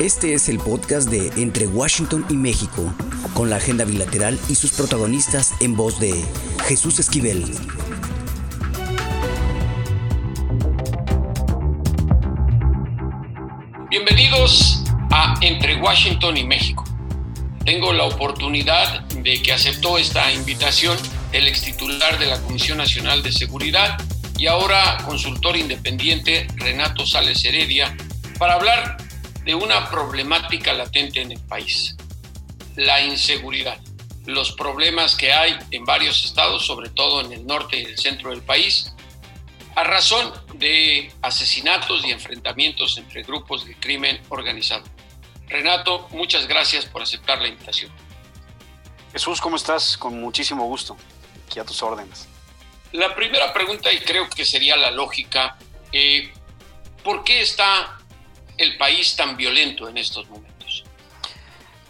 Este es el podcast de Entre Washington y México, con la agenda bilateral y sus protagonistas en voz de Jesús Esquivel. Bienvenidos a Entre Washington y México. Tengo la oportunidad de que aceptó esta invitación el ex titular de la Comisión Nacional de Seguridad y ahora consultor independiente Renato Sales Heredia para hablar de una problemática latente en el país, la inseguridad, los problemas que hay en varios estados, sobre todo en el norte y el centro del país, a razón de asesinatos y enfrentamientos entre grupos de crimen organizado. Renato, muchas gracias por aceptar la invitación. Jesús, ¿cómo estás? Con muchísimo gusto. Aquí a tus órdenes. La primera pregunta, y creo que sería la lógica, eh, ¿por qué está el país tan violento en estos momentos?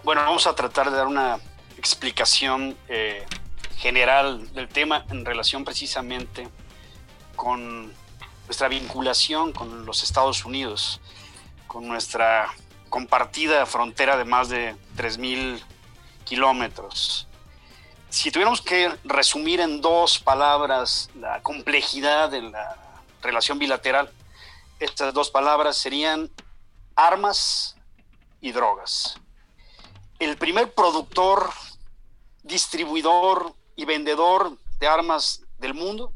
Bueno, vamos a tratar de dar una explicación eh, general del tema en relación precisamente con nuestra vinculación con los Estados Unidos, con nuestra compartida frontera de más de 3.000 kilómetros si tuviéramos que resumir en dos palabras la complejidad de la relación bilateral, estas dos palabras serían armas y drogas. El primer productor, distribuidor y vendedor de armas del mundo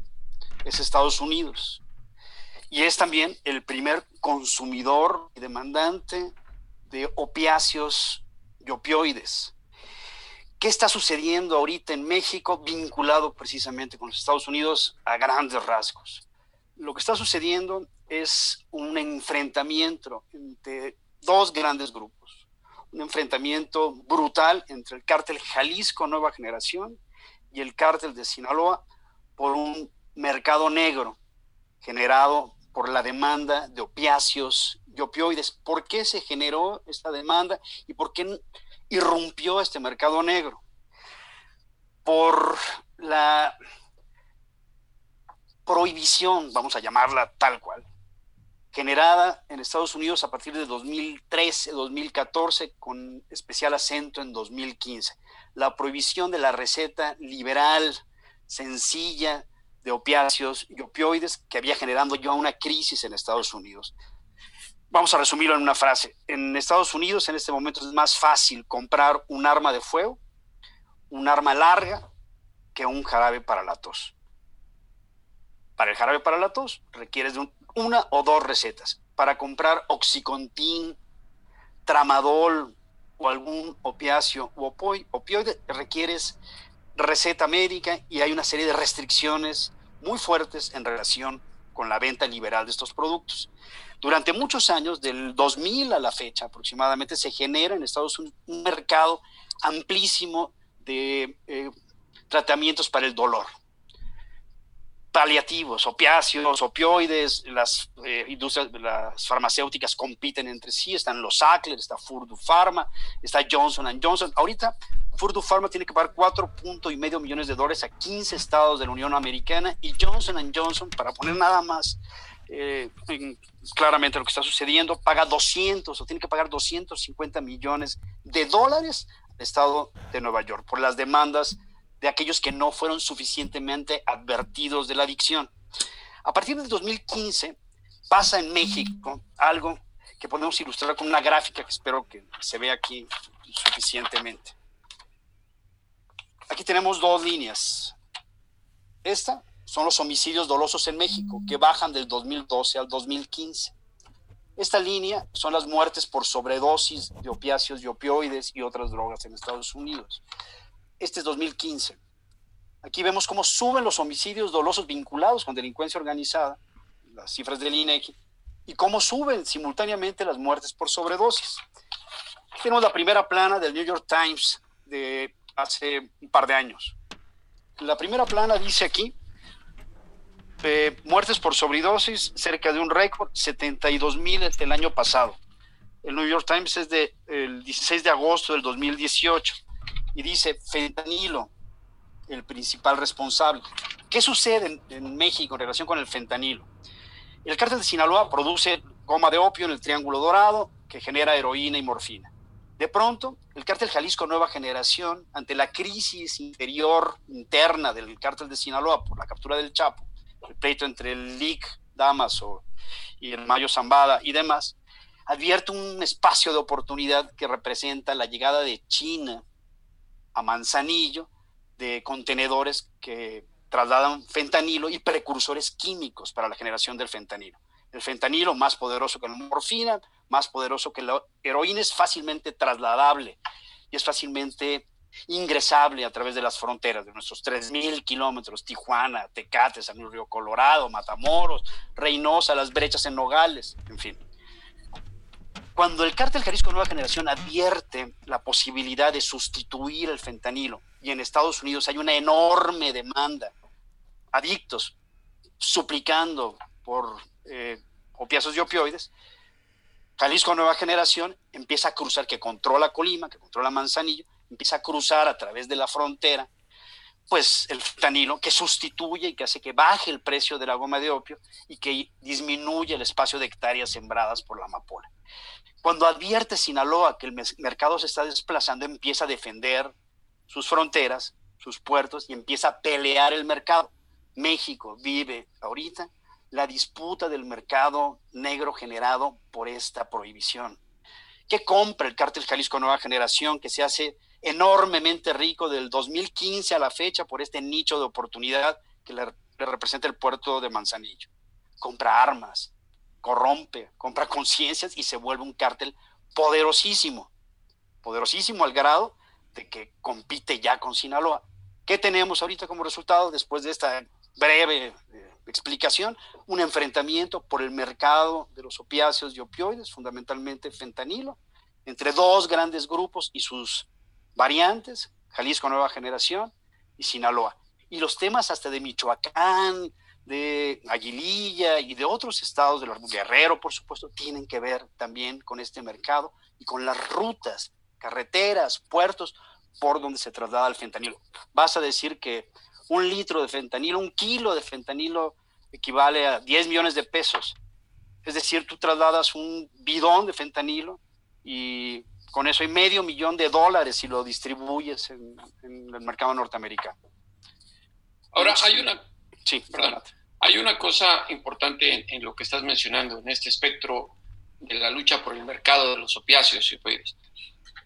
es Estados Unidos. Y es también el primer consumidor y demandante de opiáceos y opioides. ¿Qué está sucediendo ahorita en México vinculado precisamente con los Estados Unidos a grandes rasgos? Lo que está sucediendo es un enfrentamiento entre dos grandes grupos. Un enfrentamiento brutal entre el cártel Jalisco Nueva Generación y el cártel de Sinaloa por un mercado negro generado por la demanda de opiáceos y opioides. ¿Por qué se generó esta demanda y por qué irrumpió este mercado negro por la prohibición, vamos a llamarla tal cual, generada en Estados Unidos a partir de 2013, 2014, con especial acento en 2015. La prohibición de la receta liberal, sencilla, de opiáceos y opioides que había generando ya una crisis en Estados Unidos vamos a resumirlo en una frase. En Estados Unidos en este momento es más fácil comprar un arma de fuego, un arma larga, que un jarabe para la tos. Para el jarabe para la tos requieres de una o dos recetas. Para comprar oxicontin, tramadol o algún opiáceo o opioide requieres receta médica y hay una serie de restricciones muy fuertes en relación con la venta liberal de estos productos. Durante muchos años, del 2000 a la fecha aproximadamente, se genera en Estados Unidos un mercado amplísimo de eh, tratamientos para el dolor. Paliativos, opiáceos, opioides, las eh, industrias, las farmacéuticas compiten entre sí, están los Sackler, está Furdu Pharma, está Johnson Johnson. Ahorita Furdu Pharma tiene que pagar cuatro y medio millones de dólares a 15 estados de la Unión Americana y Johnson Johnson, para poner nada más eh, claramente lo que está sucediendo, paga 200 o tiene que pagar 250 millones de dólares al Estado de Nueva York por las demandas de aquellos que no fueron suficientemente advertidos de la adicción. A partir del 2015 pasa en México algo que podemos ilustrar con una gráfica que espero que se vea aquí suficientemente. Aquí tenemos dos líneas. Esta son los homicidios dolosos en México, que bajan del 2012 al 2015. Esta línea son las muertes por sobredosis de opiáceos y opioides y otras drogas en Estados Unidos. Este es 2015. Aquí vemos cómo suben los homicidios dolosos vinculados con delincuencia organizada, las cifras del INEGI, y cómo suben simultáneamente las muertes por sobredosis. Tenemos la primera plana del New York Times de hace un par de años. La primera plana dice aquí muertes por sobredosis, cerca de un récord, 72 mil el año pasado. El New York Times es del de, 16 de agosto del 2018 y dice fentanilo, el principal responsable. ¿Qué sucede en, México en relación con el fentanilo? El cártel de Sinaloa produce goma de opio en el Triángulo Dorado, que genera heroína y morfina. De pronto, el cártel Jalisco Nueva Generación, ante la crisis interior interna del cártel de Sinaloa por la captura del Chapo, el pleito entre el LIC, Damaso y el Mayo Zambada y demás, advierte un espacio de oportunidad que representa la llegada de China a Manzanillo de contenedores que trasladan fentanilo y precursores químicos para la generación del fentanilo. El fentanilo, más poderoso que la morfina, más poderoso que la heroína, es fácilmente trasladable y es fácilmente ingresable a través de las fronteras de nuestros 3.000 kilómetros, Tijuana, Tecate, San Luis Río Colorado, Matamoros, Reynosa, las brechas en Nogales, en fin. Cuando el cártel Jalisco Nueva Generación advierte la posibilidad de sustituir el fentanilo, y en Estados Unidos hay una enorme demanda, adictos suplicando por eh, opiáceos y opioides, Jalisco Nueva Generación empieza a cruzar, que controla Colima, que controla Manzanillo, empieza a cruzar a través de la frontera, pues el fentanilo que sustituye y que hace que baje el precio de la goma de opio y que disminuye el espacio de hectáreas sembradas por la amapola. Cuando advierte Sinaloa que el mercado se está desplazando, empieza a defender sus fronteras, sus puertos y empieza a pelear el mercado. México vive ahorita la disputa del mercado negro generado por esta prohibición. ¿Qué compra el cártel Jalisco Nueva Generación que se hace enormemente rico del 2015 a la fecha por este nicho de oportunidad que le, representa el puerto de Manzanillo? Compra armas, corrompe, compra conciencias y se vuelve un cártel poderosísimo, poderosísimo al grado de que compite ya con Sinaloa. ¿Qué tenemos ahorita como resultado después de esta breve eh, explicación? Un enfrentamiento por el mercado de los opiáceos y opioides, fundamentalmente fentanilo, entre dos grandes grupos y sus variantes, Jalisco Nueva Generación y Sinaloa. Y los temas hasta de Michoacán, de Aguililla y de otros estados de Guerrero, por supuesto, tienen que ver también con este mercado y con las rutas carreteras, puertos, por donde se traslada el fentanilo. Vas a decir que un litro de fentanilo, un kilo de fentanilo equivale a 10 millones de pesos. Es decir, tú trasladas un bidón de fentanilo y con eso hay medio millón de dólares si lo distribuyes en, el mercado norteamericano. Ahora, hay una, sí, perdón, hay una cosa importante en, en, lo que estás mencionando, en este espectro de la lucha por el mercado de los opiáceos y opioides.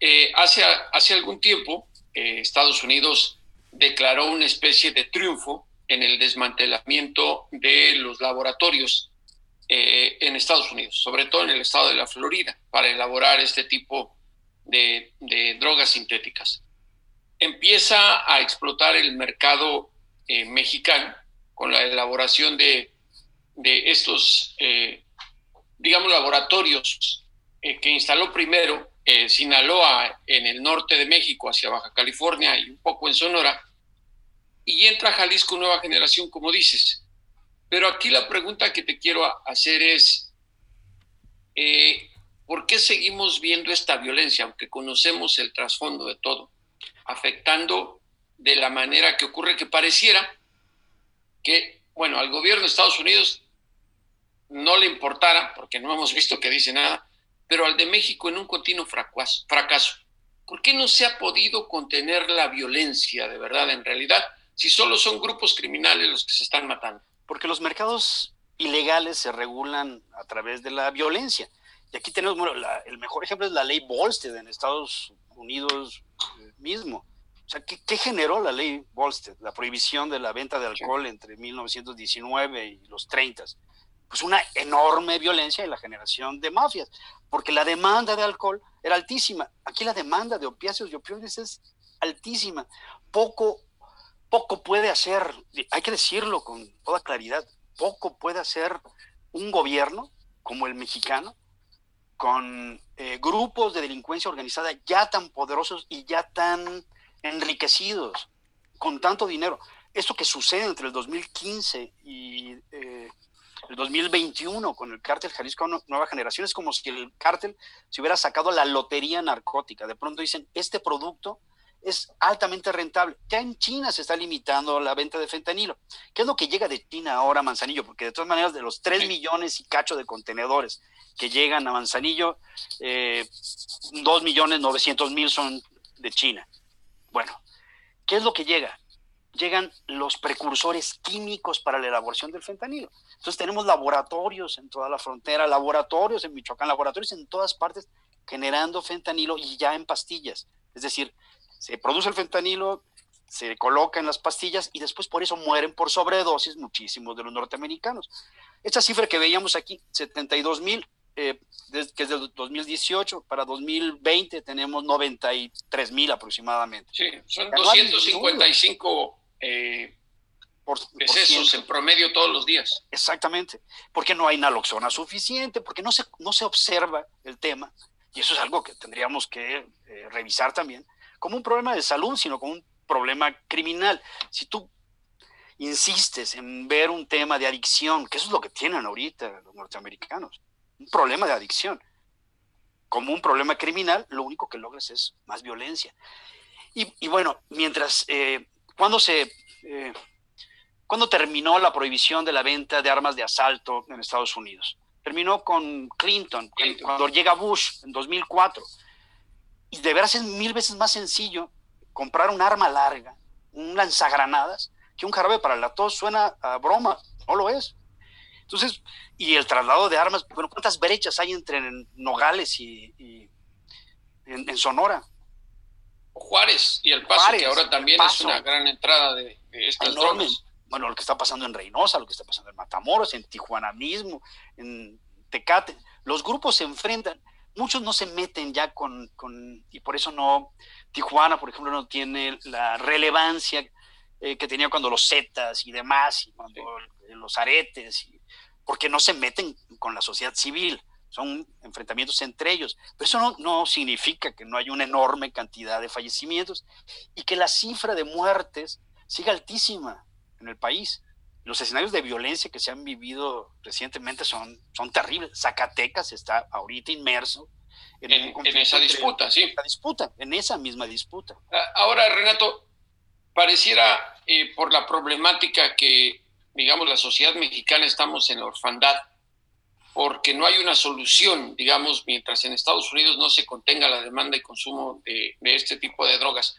Eh, hace, hace algún tiempo, eh, Estados Unidos declaró una especie de triunfo en el desmantelamiento de los laboratorios eh, en Estados Unidos, sobre todo en el estado de la Florida, para elaborar este tipo de, drogas sintéticas. Empieza a explotar el mercado mexicano con la elaboración de, de estos, digamos, laboratorios que instaló primero eh, Sinaloa en el norte de México hacia Baja California y un poco en Sonora, y entra Jalisco Nueva Generación, como dices. Pero aquí la pregunta que te quiero hacer es, eh, ¿por qué seguimos viendo esta violencia, aunque conocemos el trasfondo de todo, afectando de la manera que ocurre que pareciera que, bueno, al gobierno de Estados Unidos no le importara, porque no hemos visto que dice nada, pero al de México en un continuo fracaso. ¿Por qué no se ha podido contener la violencia de verdad en realidad si solo son grupos criminales los que se están matando? Porque los mercados ilegales se regulan a través de la violencia. Y aquí tenemos, bueno, el mejor ejemplo es la ley Volstead en Estados Unidos eh, mismo. O sea, ¿qué, ¿qué, generó la ley Volstead? La prohibición de la venta de alcohol entre 1919 y los 30 pues una enorme violencia y la generación de mafias, porque la demanda de alcohol era altísima. Aquí la demanda de opiáceos y opioides es altísima. Poco, poco puede hacer, hay que decirlo con toda claridad, poco puede hacer un gobierno como el mexicano con eh, grupos de delincuencia organizada ya tan poderosos y ya tan enriquecidos, con tanto dinero. Esto que sucede entre el 2015 y eh, el 2021 con el cártel Jalisco Nueva Generación. Es como si el cártel se hubiera sacado la lotería narcótica. De pronto dicen, este producto es altamente rentable. Ya en China se está limitando la venta de fentanilo. ¿Qué es lo que llega de China ahora a Manzanillo? Porque de todas maneras, de los 3 millones y cacho de contenedores que llegan a Manzanillo, eh, 2 millones 900 mil son de China. Bueno, ¿qué es lo que llega? Llegan los precursores químicos para la elaboración del fentanilo. Entonces tenemos laboratorios en toda la frontera, laboratorios en Michoacán, laboratorios en todas partes generando fentanilo y ya en pastillas. Es decir, se produce el fentanilo, se coloca en las pastillas y después por eso mueren por sobredosis muchísimos de los norteamericanos. Esta cifra que veíamos aquí, 72 mil, eh, que es del 2018, para 2020 tenemos 93 mil aproximadamente. Sí, son 255 eh, por, excesos en promedio todos los días. Exactamente, porque no hay naloxona suficiente, porque no se, no se observa el tema, y eso es algo que tendríamos que eh, revisar también como un problema de salud, sino como un problema criminal. Si tú insistes en ver un tema de adicción, que eso es lo que tienen ahorita los norteamericanos, un problema de adicción, como un problema criminal, lo único que logras es más violencia. Y, bueno, mientras, eh, cuando se... Eh, ¿Cuándo terminó la prohibición de la venta de armas de asalto en Estados Unidos? Terminó con Clinton, Clinton. cuando llega Bush en 2004. Y de veras es mil veces más sencillo comprar un arma larga, un lanzagranadas, que un jarabe para la tos suena a broma, no lo es. Entonces, y el traslado de armas, bueno, ¿cuántas brechas hay entre Nogales y, en, Sonora? Juárez y el Paso, que ahora también es una gran entrada de, estas drogas. Bueno, lo que está pasando en Reynosa, lo que está pasando en Matamoros, en Tijuana mismo, en Tecate. Los grupos se enfrentan muchos no se meten ya con, y por eso no, Tijuana, por ejemplo, no tiene la relevancia eh, que tenía cuando los Zetas y demás, y cuando los aretes, porque no se meten con la sociedad civil, son enfrentamientos entre ellos, pero eso no, no significa que no haya una enorme cantidad de fallecimientos y que la cifra de muertes siga altísima en el país los escenarios de violencia que se han vivido recientemente son, son terribles. Zacatecas está ahorita inmerso en, esa disputa, sí. En disputa, en esa misma disputa. Ah, ahora, Renato, pareciera eh, por la problemática que, digamos, la sociedad mexicana estamos en la orfandad, porque no hay una solución, digamos, mientras en Estados Unidos no se contenga la demanda y consumo de, este tipo de drogas.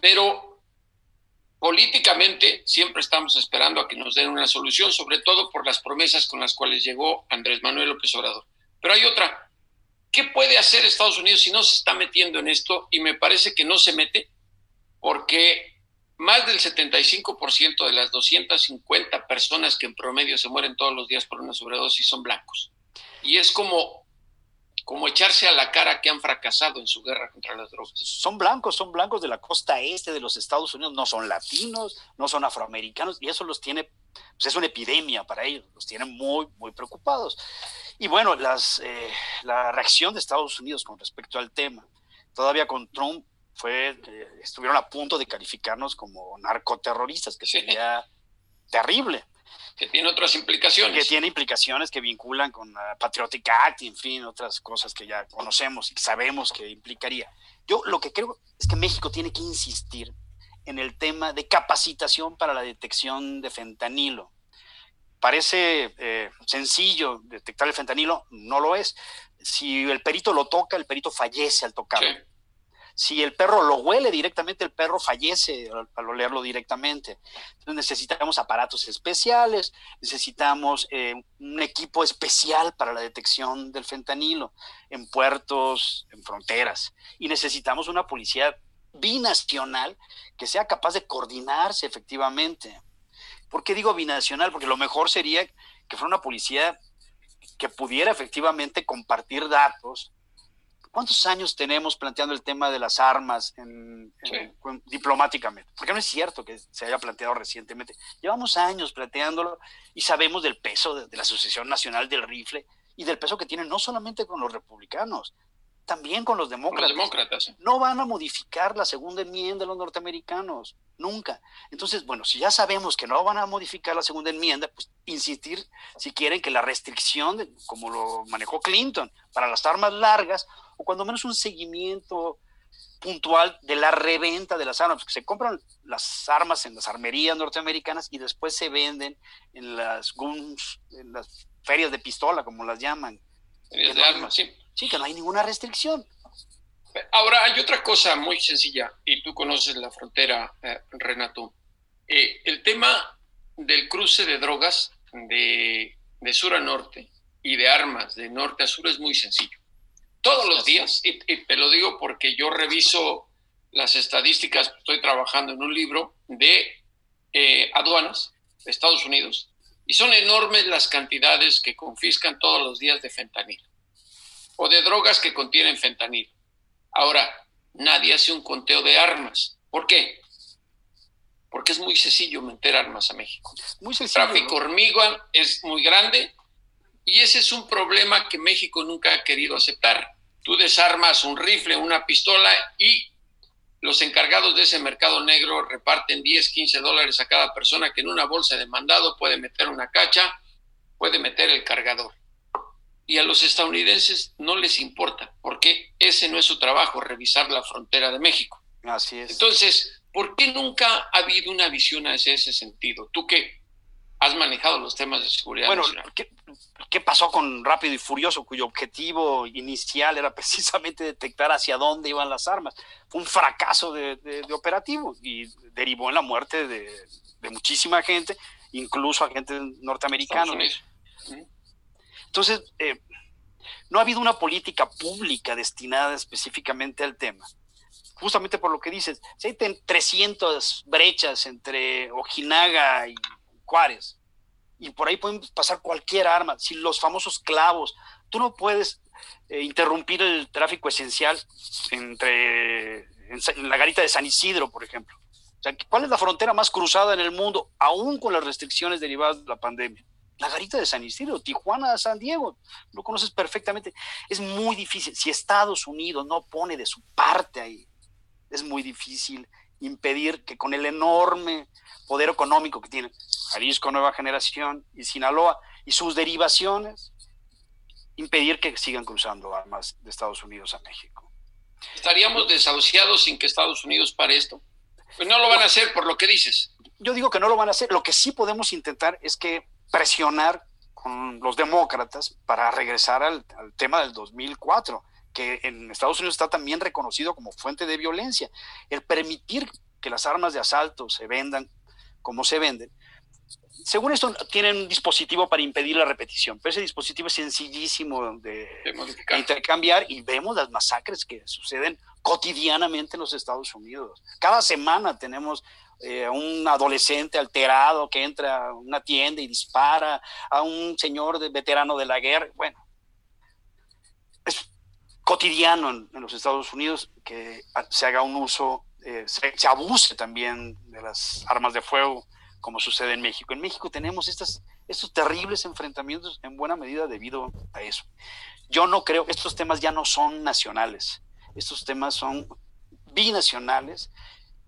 Pero Políticamente siempre estamos esperando a que nos den una solución, sobre todo por las promesas con las cuales llegó Andrés Manuel López Obrador. Pero hay otra. ¿Qué puede hacer Estados Unidos si no se está metiendo en esto? Y me parece que no se mete porque más del 75% de las 250 personas que en promedio se mueren todos los días por una sobredosis son blancos. Y es como como echarse a la cara que han fracasado en su guerra contra las drogas. Son blancos, son blancos de la costa este de los Estados Unidos, no son latinos, no son afroamericanos, y eso los tiene, pues es una epidemia para ellos, los tiene muy, muy preocupados. Y bueno, las, eh, la reacción de Estados Unidos con respecto al tema, todavía con Trump, fue, eh, estuvieron a punto de calificarnos como narcoterroristas, que sería terrible que tiene otras implicaciones. Que tiene implicaciones que vinculan con la Patriotic Act y, en fin, otras cosas que ya conocemos y sabemos que implicaría. Yo lo que creo es que México tiene que insistir en el tema de capacitación para la detección de fentanilo. Parece eh, sencillo detectar el fentanilo, no lo es. Si el perito lo toca, el perito fallece al tocarlo. Si el perro lo huele directamente, el perro fallece al, olerlo directamente. Entonces necesitamos aparatos especiales, necesitamos eh, un equipo especial para la detección del fentanilo en puertos, en fronteras. Y necesitamos una policía binacional que sea capaz de coordinarse efectivamente. ¿Por qué digo binacional? Porque lo mejor sería que fuera una policía que pudiera efectivamente compartir datos ¿Cuántos años tenemos planteando el tema de las armas diplomáticamente? Porque no es cierto que se haya planteado recientemente. Llevamos años planteándolo y sabemos del peso de, la Asociación Nacional del Rifle y del peso que tiene no solamente con los republicanos, también con los demócratas. Los demócratas. No van a modificar la segunda enmienda de los norteamericanos, nunca. Entonces, bueno, si ya sabemos que no van a modificar la segunda enmienda, pues insistir si quieren que la restricción, como lo manejó Clinton, para las armas largas, o cuando menos un seguimiento puntual de la reventa de las armas, porque se compran las armas en las armerías norteamericanas y después se venden en las guns, en las ferias de pistola, como las llaman. Ferias de armas, sí. Sí, que no hay ninguna restricción. Ahora, hay otra cosa muy sencilla, y tú conoces la frontera, eh, Renato. Eh, el tema del cruce de drogas de, de sur a norte y de armas de norte a sur es muy sencillo todos los días, y, te lo digo porque yo reviso las estadísticas, estoy trabajando en un libro de eh, aduanas de Estados Unidos, y son enormes las cantidades que confiscan todos los días de fentanil o de drogas que contienen fentanil. Ahora, nadie hace un conteo de armas. ¿Por qué? Porque es muy sencillo meter armas a México. Muy El tráfico hormiga es muy grande y ese es un problema que México nunca ha querido aceptar. Tú desarmas un rifle, una pistola y los encargados de ese mercado negro reparten 10, 15 dólares a cada persona que en una bolsa de mandado puede meter una cacha, puede meter el cargador. Y a los estadounidenses no les importa, porque ese no es su trabajo, revisar la frontera de México. Así es. Entonces, ¿por qué nunca ha habido una visión hacia ese sentido? Tú que has manejado los temas de seguridad bueno, nacional. ¿qué, ¿qué, pasó con Rápido y Furioso, cuyo objetivo inicial era precisamente detectar hacia dónde iban las armas? Fue un fracaso de, de, de operativo y derivó en la muerte de, de muchísima gente, incluso agentes norteamericanos. Entonces, eh, no ha habido una política pública destinada específicamente al tema justamente por lo que dices, si hay 300 brechas entre Ojinaga y Juárez. Y por ahí pueden pasar cualquier arma. Si los famosos clavos, tú no puedes eh, interrumpir el tráfico esencial entre en, la garita de San Isidro, por ejemplo. O ¿cuál es la frontera más cruzada en el mundo, aún con las restricciones derivadas de la pandemia? La garita de San Isidro, Tijuana, San Diego, lo conoces perfectamente. Es muy difícil. Si Estados Unidos no pone de su parte ahí, es muy difícil impedir que con el enorme poder económico que tiene Jalisco Nueva Generación y Sinaloa y sus derivaciones, impedir que sigan cruzando armas de Estados Unidos a México. ¿Estaríamos desahuciados sin que Estados Unidos pare esto? Pues no lo van a hacer por lo que dices. Yo digo que no lo van a hacer. Lo que sí podemos intentar es que presionar con los demócratas para regresar al, al tema del 2004 que en Estados Unidos está también reconocido como fuente de violencia. El permitir que las armas de asalto se vendan como se venden. Según esto, tienen un dispositivo para impedir la repetición, pero ese dispositivo es sencillísimo de, de intercambiar y vemos las masacres que suceden cotidianamente en los Estados Unidos. Cada semana tenemos eh, un adolescente alterado que entra a una tienda y dispara a un señor veterano de la guerra. Bueno, es cotidiano en, en los Estados Unidos que se haga un uso eh, se, se, abuse también de las armas de fuego, como sucede en México. En México tenemos estas, estos terribles enfrentamientos en buena medida debido a eso. Yo no creo, estos temas ya no son nacionales, estos temas son binacionales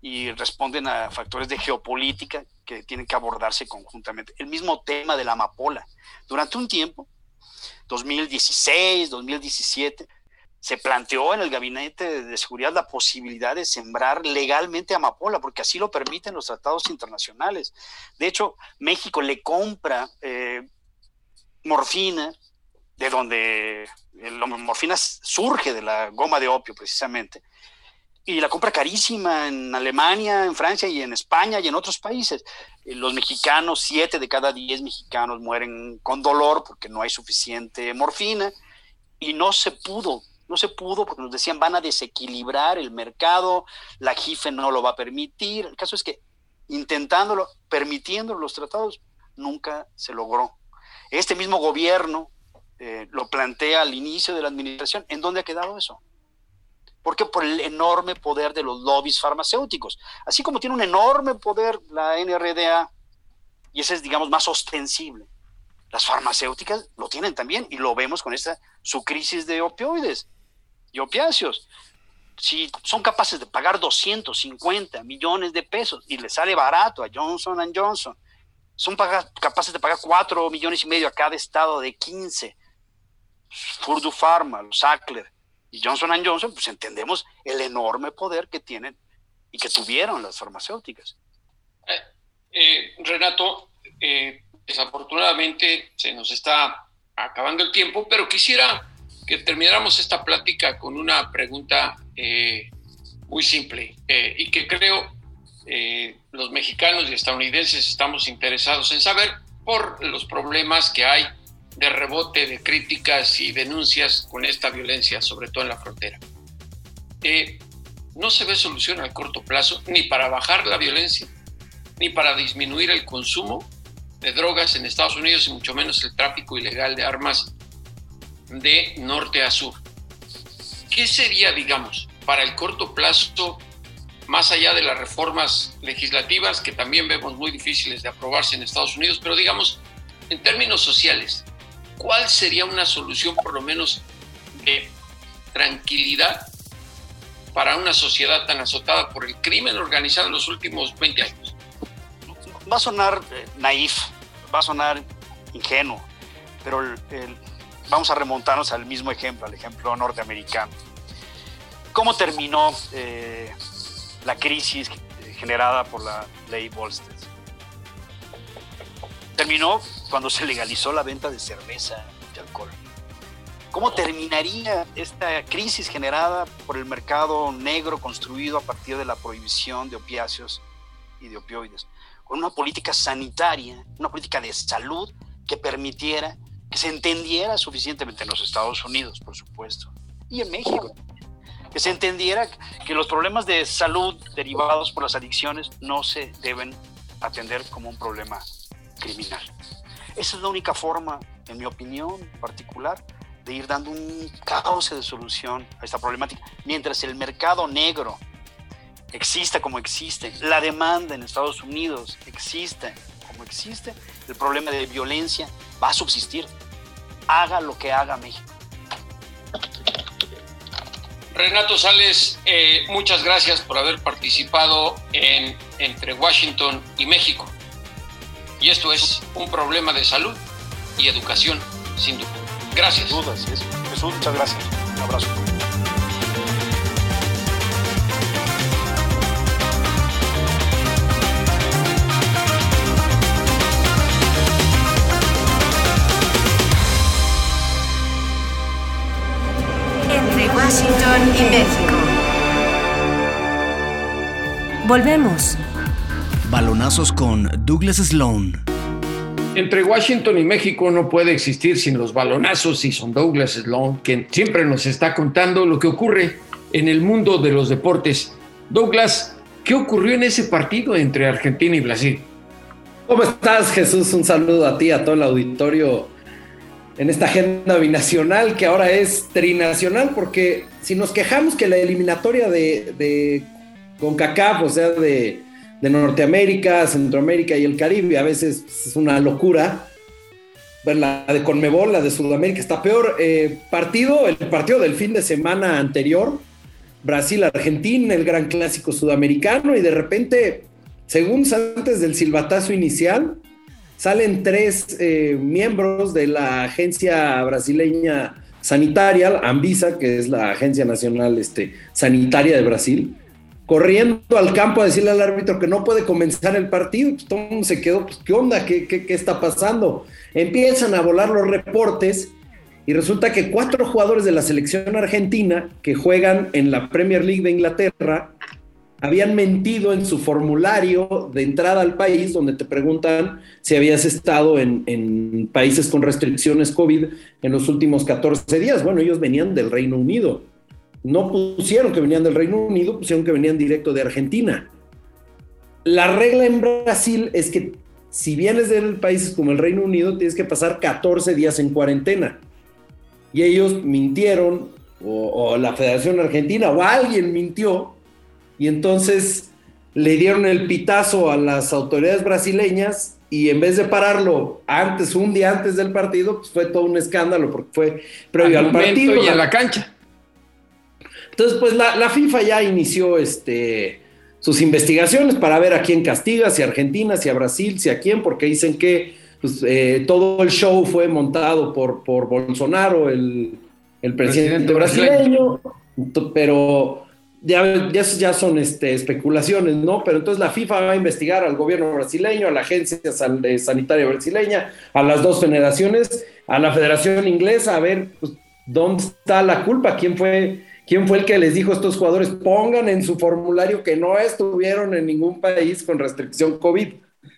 y responden a factores de geopolítica que tienen que abordarse conjuntamente. El mismo tema de la amapola. Durante un tiempo, 2016, 2017, se planteó en el Gabinete de Seguridad la posibilidad de sembrar legalmente amapola, porque así lo permiten los tratados internacionales. De hecho, México le compra eh, morfina, de donde la morfina surge de la goma de opio precisamente, y la compra carísima en Alemania, en Francia y en España y en otros países. Los mexicanos, siete de cada diez mexicanos mueren con dolor porque no hay suficiente morfina y no se pudo no se pudo porque nos decían van a desequilibrar el mercado, la JIFE no lo va a permitir. El caso es que intentándolo, permitiendo los tratados, nunca se logró. Este mismo gobierno eh, lo plantea al inicio de la administración. ¿En dónde ha quedado eso? Porque por el enorme poder de los lobbies farmacéuticos. Así como tiene un enorme poder la NRDA, y ese es, digamos, más ostensible. Las farmacéuticas lo tienen también y lo vemos con esta su crisis de opioides y opiáceos. Si son capaces de pagar 250 millones de pesos y les sale barato a Johnson Johnson, son capaces de pagar 4 millones y medio a cada estado de 15, Furdu Pharma, los Sackler y Johnson Johnson, pues entendemos el enorme poder que tienen y que tuvieron las farmacéuticas. Eh, eh, Renato, eh, desafortunadamente se nos está acabando el tiempo, pero quisiera que termináramos esta plática con una pregunta muy simple y que creo los mexicanos y estadounidenses estamos interesados en saber por los problemas que hay de rebote de críticas y denuncias con esta violencia, sobre todo en la frontera. Eh, no se ve solución a corto plazo ni para bajar la violencia, ni para disminuir el consumo de drogas en Estados Unidos y mucho menos el tráfico ilegal de armas de norte a sur. ¿Qué sería, digamos, para el corto plazo, más allá de las reformas legislativas que también vemos muy difíciles de aprobarse en Estados Unidos, pero digamos, en términos sociales, ¿cuál sería una solución por lo menos de tranquilidad para una sociedad tan azotada por el crimen organizado en los últimos 20 años? Va a sonar eh, naif, va a sonar ingenuo, pero vamos a remontarnos al mismo ejemplo, al ejemplo norteamericano. ¿Cómo terminó eh, la crisis generada por la ley Volstead? Terminó cuando se legalizó la venta de cerveza y alcohol. ¿Cómo terminaría esta crisis generada por el mercado negro construido a partir de la prohibición de opiáceos y de opioides? Con una política sanitaria, una política de salud que permitiera que se entendiera suficientemente en los Estados Unidos, por supuesto, y en México, que se entendiera que los problemas de salud derivados por las adicciones no se deben atender como un problema criminal. Esa es la única forma, en mi opinión particular, de ir dando un cauce de solución a esta problemática. Mientras el mercado negro exista como existe, la demanda en Estados Unidos existe como existe, el problema de violencia va a subsistir. Haga lo que haga México. Renato Sales, eh, muchas gracias por haber participado en Entre Washington y México. Y esto es un problema de salud y educación, sin duda. Gracias. Sin duda, Jesús, muchas gracias. Un abrazo. Entre Washington y México. Volvemos. Balonazos con Douglas Sloan. Entre Washington y México no puede existir sin los balonazos y son Douglas Sloan quien siempre nos está contando lo que ocurre en el mundo de los deportes. Douglas, ¿qué ocurrió en ese partido entre Argentina y Brasil? ¿Cómo estás, Jesús? Un saludo a ti, a todo el auditorio en esta agenda binacional que ahora es trinacional, porque si nos quejamos que la eliminatoria de, de CONCACAF, o sea, de de Norteamérica, Centroamérica y el Caribe. A veces es una locura. La de Conmebol, la de Sudamérica está peor. Eh, partido, el partido del fin de semana anterior, Brasil-Argentina, el gran clásico sudamericano, y de repente, segundos antes del silbatazo inicial, salen tres eh, miembros de la agencia brasileña sanitaria, Anvisa, que es la agencia nacional este, sanitaria de Brasil, corriendo al campo a decirle al árbitro que no puede comenzar el partido. Pues, todo el mundo se quedó, pues, ¿qué onda? ¿Qué, ¿Qué, está pasando? Empiezan a volar los reportes y resulta que cuatro jugadores de la selección argentina que juegan en la Premier League de Inglaterra habían mentido en su formulario de entrada al país, donde te preguntan si habías estado en, en países con restricciones COVID en los últimos 14 días. Bueno, ellos venían del Reino Unido no pusieron que venían del Reino Unido, pusieron que venían directo de Argentina. La regla en Brasil es que si vienes de países como el Reino Unido, tienes que pasar 14 días en cuarentena. Y ellos mintieron, o, la Federación Argentina, o alguien mintió, y entonces le dieron el pitazo a las autoridades brasileñas y en vez de pararlo antes, un día antes del partido, pues fue todo un escándalo porque fue previo al, partido. Y a la cancha. Entonces, pues la, FIFA ya inició este, sus investigaciones para ver a quién castiga, si a Argentina, si a Brasil, si a quién, porque dicen que pues, eh, todo el show fue montado por, por Bolsonaro, el, el presidente, brasileño, pero ya, ya, son este, especulaciones, ¿no? Pero entonces la FIFA va a investigar al gobierno brasileño, a la agencia eh, sanitaria brasileña, a las dos federaciones, a la federación inglesa, a ver pues, dónde está la culpa, quién fue, quién fue el que les dijo a estos jugadores, pongan en su formulario que no estuvieron en ningún país con restricción COVID.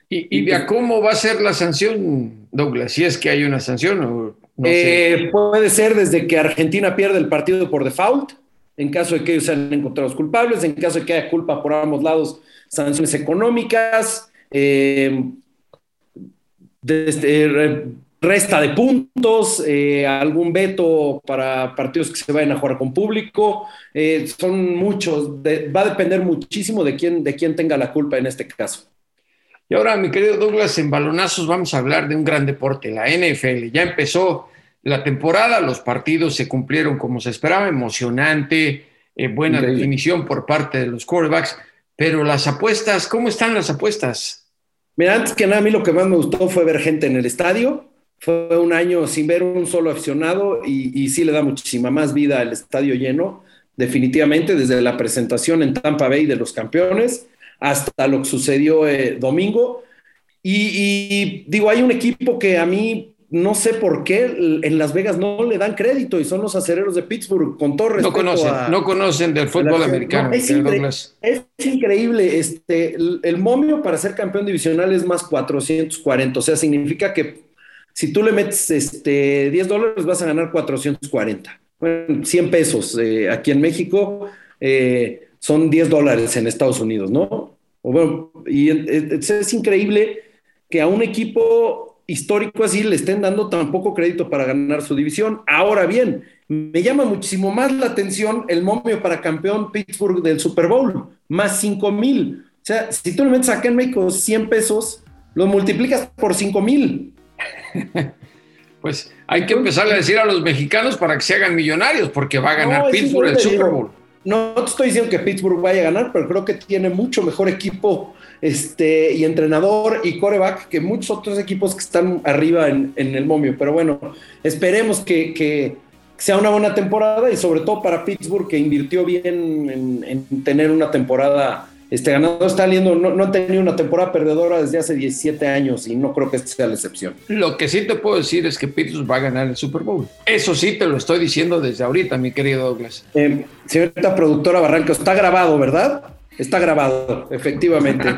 ¿Y, y, cómo va a ser la sanción, Douglas? Si es que hay una sanción o no eh, Puede ser desde que Argentina pierde el partido por default en caso de que ellos sean encontrados culpables, en caso de que haya culpa por ambos lados, sanciones económicas, eh, este, resta de puntos, eh, algún veto para partidos que se vayan a jugar con público. Eh, son muchos, va a depender muchísimo de quién, de quién tenga la culpa en este caso. Y ahora, mi querido Douglas, en balonazos vamos a hablar de un gran deporte, la NFL. Ya empezó la temporada, los partidos se cumplieron como se esperaba, emocionante, eh, buena definición por parte de los quarterbacks, pero las apuestas, ¿cómo están las apuestas? Mira, antes que nada, a mí lo que más me gustó fue ver gente en el estadio. Fue un año sin ver un solo aficionado y, sí le da muchísima más vida al estadio lleno, definitivamente, desde la presentación en Tampa Bay de los campeones hasta lo que sucedió eh, domingo. y, digo, hay un equipo que a mí no sé por qué en Las Vegas no le dan crédito y son los acereros de Pittsburgh, con todo respeto. No conocen, no conocen del fútbol americano. es, increíble. Este, el, momio para ser campeón divisional es más 440. O sea, significa que si tú le metes este, 10 dólares vas a ganar 440. Bueno, 100 pesos eh, aquí en México eh, son 10 dólares en Estados Unidos, ¿no? bueno, y es increíble que a un equipo histórico así le estén dando tan poco crédito para ganar su división. Ahora bien, me llama muchísimo más la atención el momio para campeón Pittsburgh del Super Bowl, más 5 mil. O sea, si tú le metes acá en México 100 pesos, lo multiplicas por 5 mil. Pues hay que empezar a decir a los mexicanos para que se hagan millonarios, porque va a ganar Pittsburgh el Super Bowl. No, te estoy diciendo que Pittsburgh vaya a ganar, pero creo que tiene mucho mejor equipo este, y entrenador y coreback que muchos otros equipos que están arriba en, el momio. Pero bueno, esperemos que, sea una buena temporada y sobre todo para Pittsburgh que invirtió bien en, tener una temporada este, ganador. Está liendo, no, no han tenido una temporada perdedora desde hace 17 años y no creo que esta sea la excepción. Lo que sí te puedo decir es que Pittsburgh va a ganar el Super Bowl. Eso sí te lo estoy diciendo desde ahorita, mi querido Douglas. Eh, señorita productora Barranco, está grabado, ¿verdad? Está grabado, efectivamente.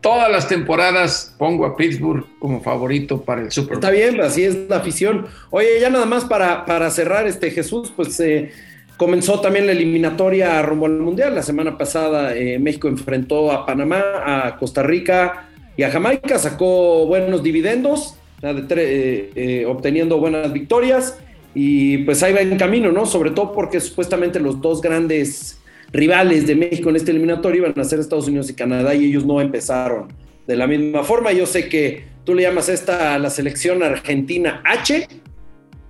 Todas las temporadas pongo a Pittsburgh como favorito para el Super Bowl. Está bien, así es la afición. Oye, ya nada más para, para cerrar, este Jesús, pues eh, comenzó también la eliminatoria rumbo al Mundial. La semana pasada eh, México enfrentó a Panamá, a Costa Rica y a Jamaica, sacó buenos dividendos, eh, obteniendo buenas victorias y pues ahí va en camino, ¿no? Sobre todo porque supuestamente los dos grandes rivales de México en este eliminatorio iban a ser Estados Unidos y Canadá y ellos no empezaron de la misma forma. Yo sé que tú le llamas esta a la selección argentina H.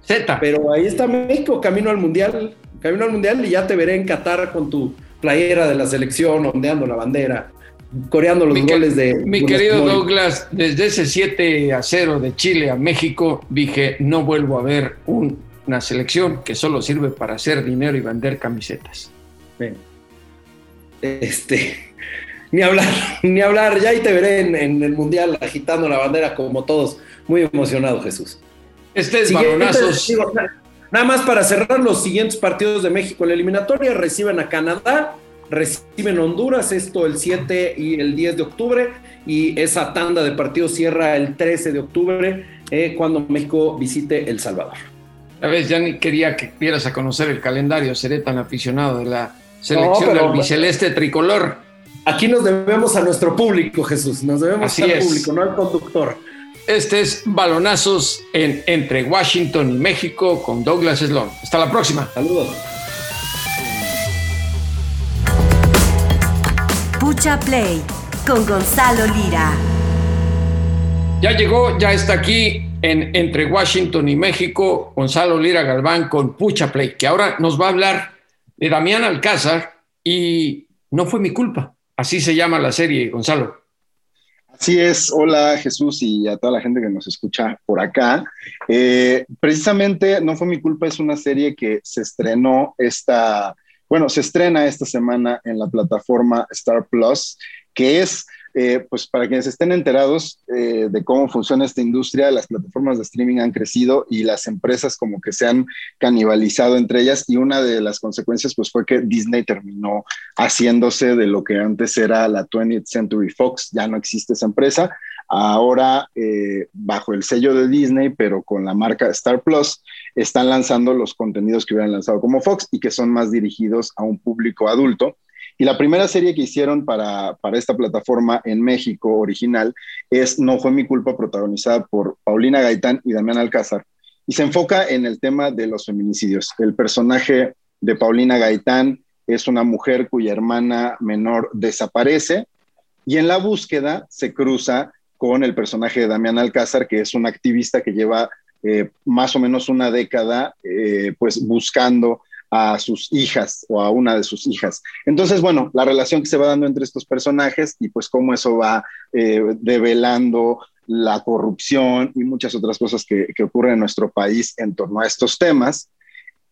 Z. Pero ahí está México, camino al Mundial. Camino al Mundial y ya te veré en Qatar con tu playera de la selección, ondeando la bandera, coreando los goles de... Mi querido Douglas, desde ese 7 a 0 de Chile a México, dije, no vuelvo a ver una selección que solo sirve para hacer dinero y vender camisetas. Bien. Este, ni hablar, ni hablar, ya ahí te veré en, el Mundial agitando la bandera como todos, muy emocionado Jesús. Este es balonazos. Nada más para cerrar los siguientes partidos de México en la eliminatoria, reciben a Canadá, reciben Honduras, esto el 7 y el 10 de octubre, y esa tanda de partidos cierra el 13 de octubre, eh, cuando México visite El Salvador. A ver, ya ni quería que vieras a conocer el calendario, seré tan aficionado de la Selección del biceleste tricolor. Aquí nos debemos a nuestro público, Jesús. Nos debemos al público, no al conductor. Este es Balonazos en, entre Washington y México con Douglas Sloan. Hasta la próxima. Saludos. Pucha Play con Gonzalo Lira. Ya llegó, ya está aquí en Entre Washington y México, Gonzalo Lira Galván con Pucha Play, que ahora nos va a hablar de Damián Alcázar y no fue mi culpa. Así se llama la serie, Gonzalo. Así es, hola Jesús y a toda la gente que nos escucha por acá. Eh, precisamente No fue mi culpa, es una serie que se estrenó esta, bueno, se estrena esta semana en la plataforma Star Plus, que es eh, pues para quienes estén enterados eh, de cómo funciona esta industria, las plataformas de streaming han crecido y las empresas como que se han canibalizado entre ellas y una de las consecuencias pues fue que Disney terminó haciéndose de lo que antes era la 20th Century Fox, ya no existe esa empresa, ahora eh, bajo el sello de Disney, pero con la marca Star Plus, están lanzando los contenidos que hubieran lanzado como Fox y que son más dirigidos a un público adulto. Y la primera serie que hicieron para, esta plataforma en México original es No fue mi culpa, protagonizada por Paulina Gaitán y Damián Alcázar. Y se enfoca en el tema de los feminicidios. El personaje de Paulina Gaitán es una mujer cuya hermana menor desaparece y en la búsqueda se cruza con el personaje de Damián Alcázar, que es un activista que lleva eh, más o menos una década eh, pues buscando a sus hijas o a una de sus hijas. Entonces, bueno, la relación que se va dando entre estos personajes y pues cómo eso va eh, develando la corrupción y muchas otras cosas que, que ocurren en nuestro país en torno a estos temas.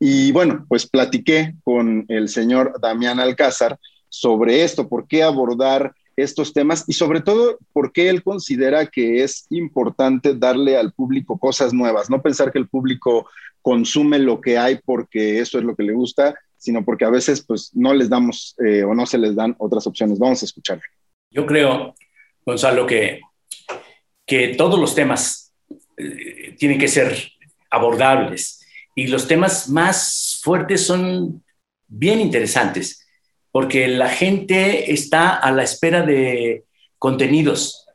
Y bueno, pues platiqué con el señor Damián Alcázar sobre esto, por qué abordar estos temas y sobre todo por qué él considera que es importante darle al público cosas nuevas, no pensar que el público consume lo que hay porque eso es lo que le gusta, sino porque a veces pues no les damos eh, o no se les dan otras opciones. Vamos a escuchar. Yo creo, Gonzalo, que, que todos los temas eh, tienen que ser abordables y los temas más fuertes son bien interesantes porque la gente está a la espera de contenidos.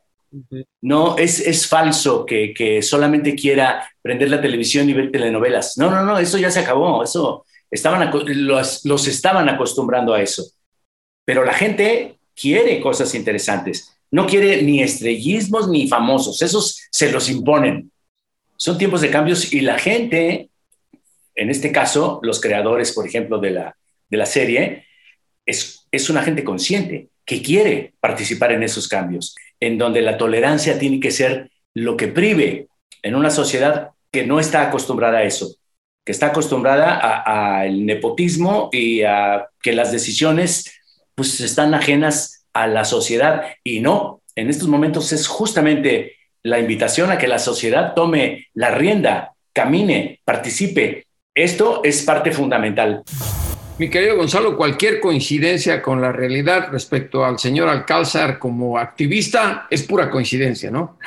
No, es, es falso que, que, solamente quiera prender la televisión y ver telenovelas. No, no, no, eso ya se acabó. Eso estaban, los, los estaban acostumbrando a eso. Pero la gente quiere cosas interesantes. No quiere ni estrellismos ni famosos. Esos se los imponen. Son tiempos de cambios y la gente, en este caso, los creadores, por ejemplo, de la, de la serie, es, una gente consciente que quiere participar en esos cambios, en donde la tolerancia tiene que ser lo que prive en una sociedad que no está acostumbrada a eso, que está acostumbrada al nepotismo y a que las decisiones pues están ajenas a la sociedad y no, en estos momentos es justamente la invitación a que la sociedad tome la rienda, camine, participe. Esto es parte fundamental. Mi querido Gonzalo, cualquier coincidencia con la realidad respecto al señor Alcázar como activista es pura coincidencia, ¿no?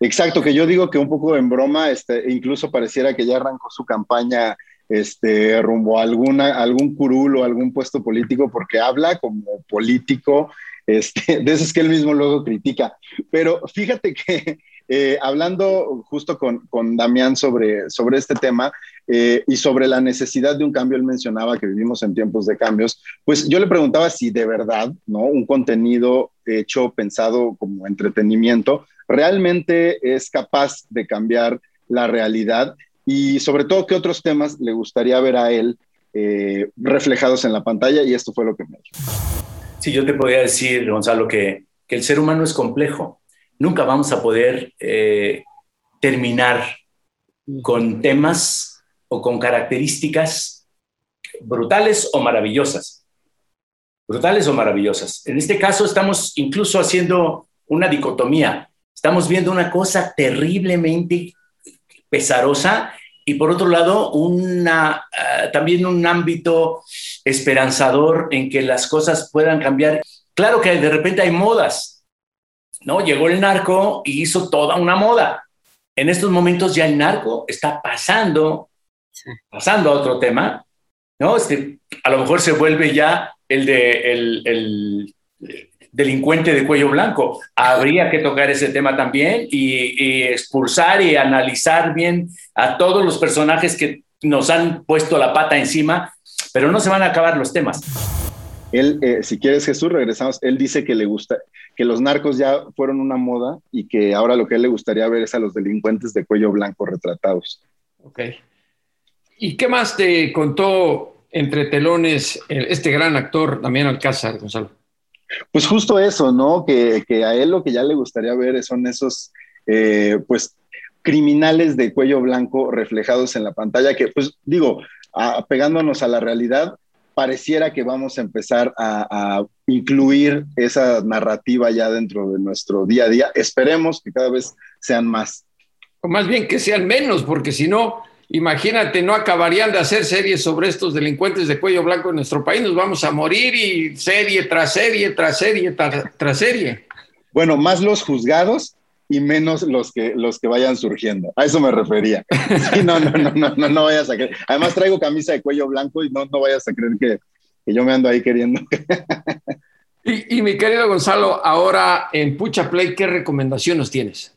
Exacto, que yo digo que un poco en broma, este, incluso pareciera que ya arrancó su campaña este, rumbo a alguna, algún curul o algún puesto político, porque habla como político, este, de esos que él mismo luego critica. Pero fíjate que eh, hablando justo con, con, Damián sobre, sobre este tema eh, y sobre la necesidad de un cambio, él mencionaba que vivimos en tiempos de cambios, pues yo le preguntaba si de verdad, ¿no? Un contenido hecho, pensado como entretenimiento, realmente es capaz de cambiar la realidad y sobre todo qué otros temas le gustaría ver a él eh, reflejados en la pantalla y esto fue lo que me dijo. Sí, yo te podría decir, Gonzalo, que, que el ser humano es complejo nunca vamos a poder eh, terminar con temas o con características brutales o maravillosas. Brutales o maravillosas. En este caso estamos incluso haciendo una dicotomía. Estamos viendo una cosa terriblemente pesarosa y por otro lado una, ah, también un ámbito esperanzador en que las cosas puedan cambiar. Claro que de repente hay modas, ¿no? Llegó el narco y hizo toda una moda. En estos momentos ya el narco está pasando, pasando a otro tema, ¿no? Este, a lo mejor se vuelve ya el de el, delincuente de cuello blanco. Habría que tocar ese tema también y, y, expulsar y analizar bien a todos los personajes que nos han puesto la pata encima, pero no se van a acabar los temas. Él, eh, si quieres Jesús, regresamos, él dice que le gusta, que los narcos ya fueron una moda y que ahora lo que a él le gustaría ver es a los delincuentes de cuello blanco retratados. Ok. ¿Y qué más te contó entre telones este gran actor Damián Alcázar, Gonzalo? Pues justo eso, ¿no? Que, a él lo que ya le gustaría ver son esos, eh, pues, criminales de cuello blanco reflejados en la pantalla, que, pues, digo, apegándonos a la realidad, pareciera que vamos a empezar a, incluir esa narrativa ya dentro de nuestro día a día. Esperemos que cada vez sean más. O más bien que sean menos, porque si no, imagínate, no acabarían de hacer series sobre estos delincuentes de cuello blanco en nuestro país, nos vamos a morir y serie tras serie, tras serie, tras, serie. Bueno, más los juzgados y menos los que, los que vayan surgiendo. A eso me refería. no, no, no, no, no, no vayas a creer. Además traigo camisa de cuello blanco y no, no vayas a creer que, que yo me ando ahí queriendo. y, y mi querido Gonzalo, ahora en Pucha Play, ¿qué recomendación nos tienes?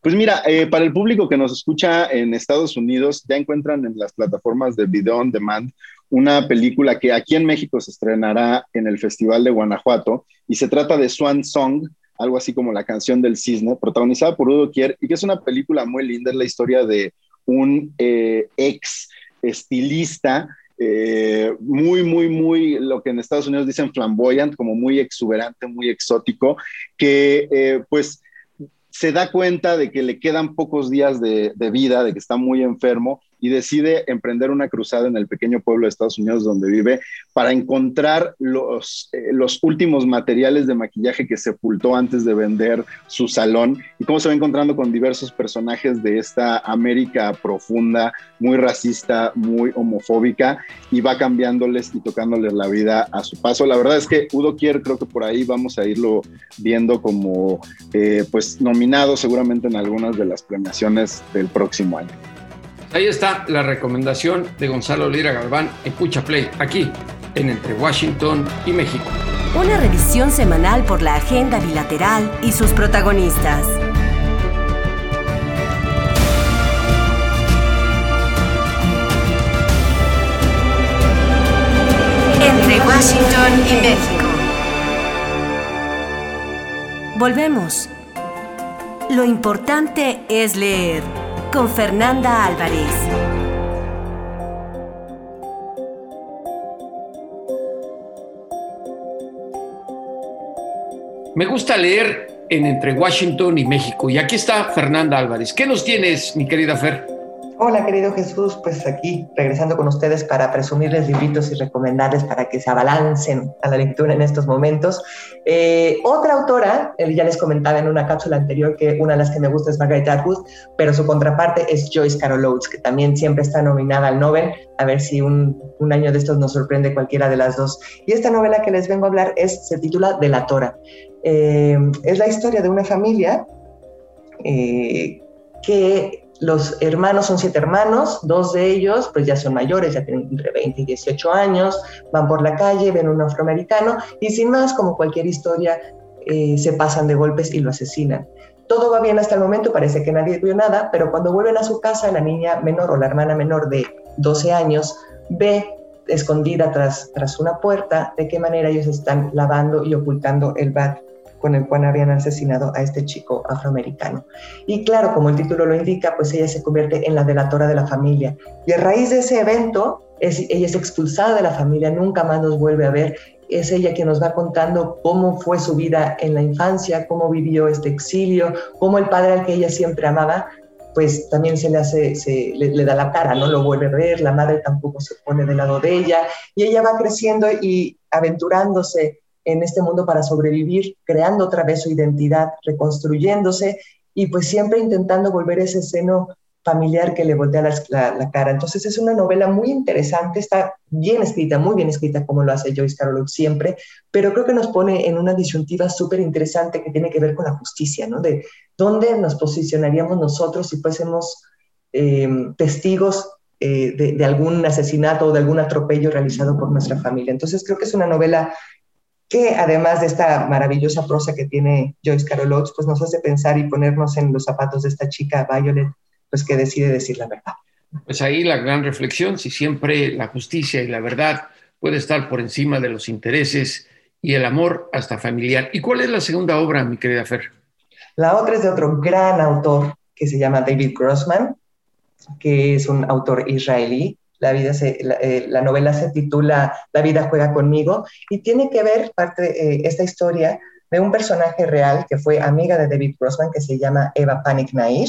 Pues mira, eh, para el público que nos escucha en Estados Unidos, ya encuentran en las plataformas de video on demand una película que aquí en México se estrenará en el Festival de Guanajuato y se trata de Swan Song, algo así como la canción del cisne, protagonizada por Udo Kier y que es una película muy linda, es la historia de un eh, ex estilista eh, muy, muy, muy, lo que en Estados Unidos dicen flamboyant, como muy exuberante, muy exótico, que pues se da cuenta de que le quedan pocos días de, vida, de que está muy enfermo y decide emprender una cruzada en el pequeño pueblo de Estados Unidos donde vive para encontrar los, eh, los últimos materiales de maquillaje que sepultó antes de vender su salón y cómo se va encontrando con diversos personajes de esta América profunda, muy racista, muy homofóbica y va cambiándoles y tocándoles la vida a su paso. La verdad es que Udo Kier creo que por ahí vamos a irlo viendo como eh, pues nominado seguramente en algunas de las premiaciones del próximo año. Ahí está la recomendación de Gonzalo Lira Galván en Pucha Play, aquí en Entre Washington y México. Una revisión semanal por la agenda bilateral y sus protagonistas. Entre Washington y México. Volvemos. Lo importante es leer con Fernanda Álvarez. Me gusta leer en Entre Washington y México. Y aquí está Fernanda Álvarez. ¿Qué nos tienes, mi querida Fer? Hola, querido Jesús, pues aquí regresando con ustedes para presumirles libritos y recomendarles para que se abalancen a la lectura en estos momentos. Eh, otra autora, ya les comentaba en una cápsula anterior que una de las que me gusta es Margaret Atwood, pero su contraparte es Joyce Carol Oates, que también siempre está nominada al Nobel. A ver si un, año de estos nos sorprende cualquiera de las dos. Y esta novela que les vengo a hablar es, se titula Delatora. Eh, es la historia de una familia eh, que los hermanos son siete hermanos, dos de ellos pues ya son mayores, ya tienen entre 20 y 18 años, van por la calle, ven un afroamericano y sin más, como cualquier historia, eh, se pasan de golpes y lo asesinan. Todo va bien hasta el momento, parece que nadie vio nada, pero cuando vuelven a su casa, la niña menor o la hermana menor de 12 años ve escondida tras, tras una puerta de qué manera ellos están lavando y ocultando el bat con el cual habían asesinado a este chico afroamericano. Y claro, como el título lo indica, pues ella se convierte en la delatora de la familia. Y a raíz de ese evento, ella es expulsada de la familia, nunca más nos vuelve a ver. Es ella quien nos va contando cómo fue su vida en la infancia, cómo vivió este exilio, cómo el padre al que ella siempre amaba, pues también se, le, le, da la cara, no lo vuelve a ver, la madre tampoco se pone del lado de ella, y ella va creciendo y aventurándose en este mundo para sobrevivir, creando otra vez su identidad, reconstruyéndose y pues siempre intentando volver ese seno familiar que le voltea la, cara. Entonces es una novela muy interesante, está bien escrita, muy bien escrita como lo hace Joyce Carol siempre, pero creo que nos pone en una disyuntiva súper interesante que tiene que ver con la justicia, ¿no? De dónde nos posicionaríamos nosotros si fuésemos eh, testigos eh, de, de, algún asesinato o de algún atropello realizado por nuestra familia. Entonces creo que es una novela que además de esta maravillosa prosa que tiene Joyce Carol Oates, pues nos hace pensar y ponernos en los zapatos de esta chica Violet, pues que decide decir la verdad. Pues ahí la gran reflexión, si siempre la justicia y la verdad puede estar por encima de los intereses y el amor hasta familiar. ¿Y cuál es la segunda obra, mi querida Fer? La otra es de otro gran autor que se llama David Grossman, que es un autor israelí Eh, la, novela se titula La vida juega conmigo y tiene que ver parte de esta historia de un personaje real que fue amiga de David Grossman que se llama Eva Panic Nair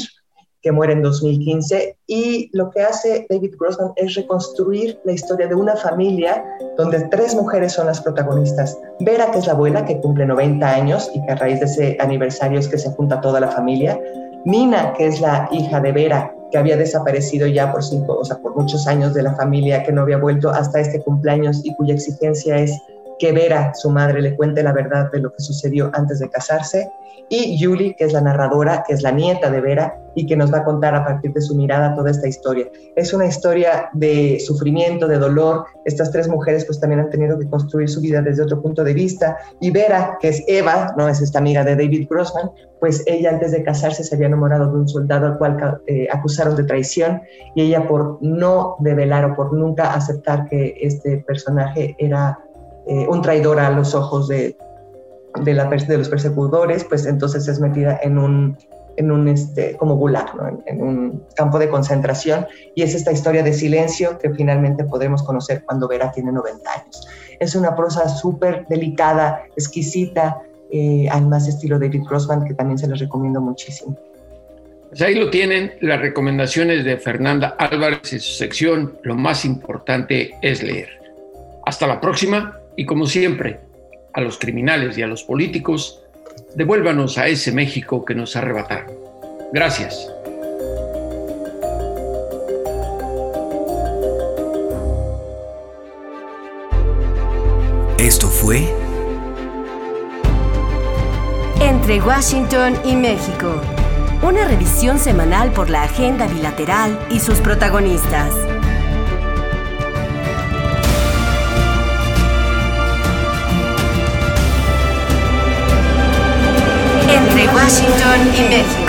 que muere en 2015, y lo que hace David Grossman es reconstruir la historia de una familia donde tres mujeres son las protagonistas. Vera, que es la abuela, que cumple 90 años y que a raíz de ese aniversario es que se junta toda la familia. Nina, que es la hija de Vera, que había desaparecido ya por cinco, o sea, por muchos años de la familia, que no había vuelto hasta este cumpleaños y cuya exigencia es que Vera, su madre, le cuente la verdad de lo que sucedió antes de casarse y Julie, que es la narradora, que es la nieta de Vera y que nos va a contar a partir de su mirada toda esta historia. Es una historia de sufrimiento, de dolor. Estas tres mujeres pues también han tenido que construir su vida desde otro punto de vista. Y Vera, que es Eva, no es esta amiga de David Grossman, pues ella antes de casarse se había enamorado de un soldado al cual eh, acusaron de traición y ella por no develar o por nunca aceptar que este personaje era eh, un traidor a los ojos de, de, la, de los persecutores, pues entonces es metida en un, en un este, como gulag, en, un campo de concentración, y es esta historia de silencio que finalmente podemos conocer cuando Vera tiene 90 años. Es una prosa súper delicada, exquisita, eh, al más estilo David Grossman, que también se los recomiendo muchísimo. Pues ahí lo tienen, las recomendaciones de Fernanda Álvarez en su sección, lo más importante es leer. Hasta la próxima y como siempre, a los criminales y a los políticos, devuélvanos a ese México que nos arrebataron. Gracias. Esto fue Entre Washington y México, una revisión semanal por la agenda bilateral y sus protagonistas. Washington y México.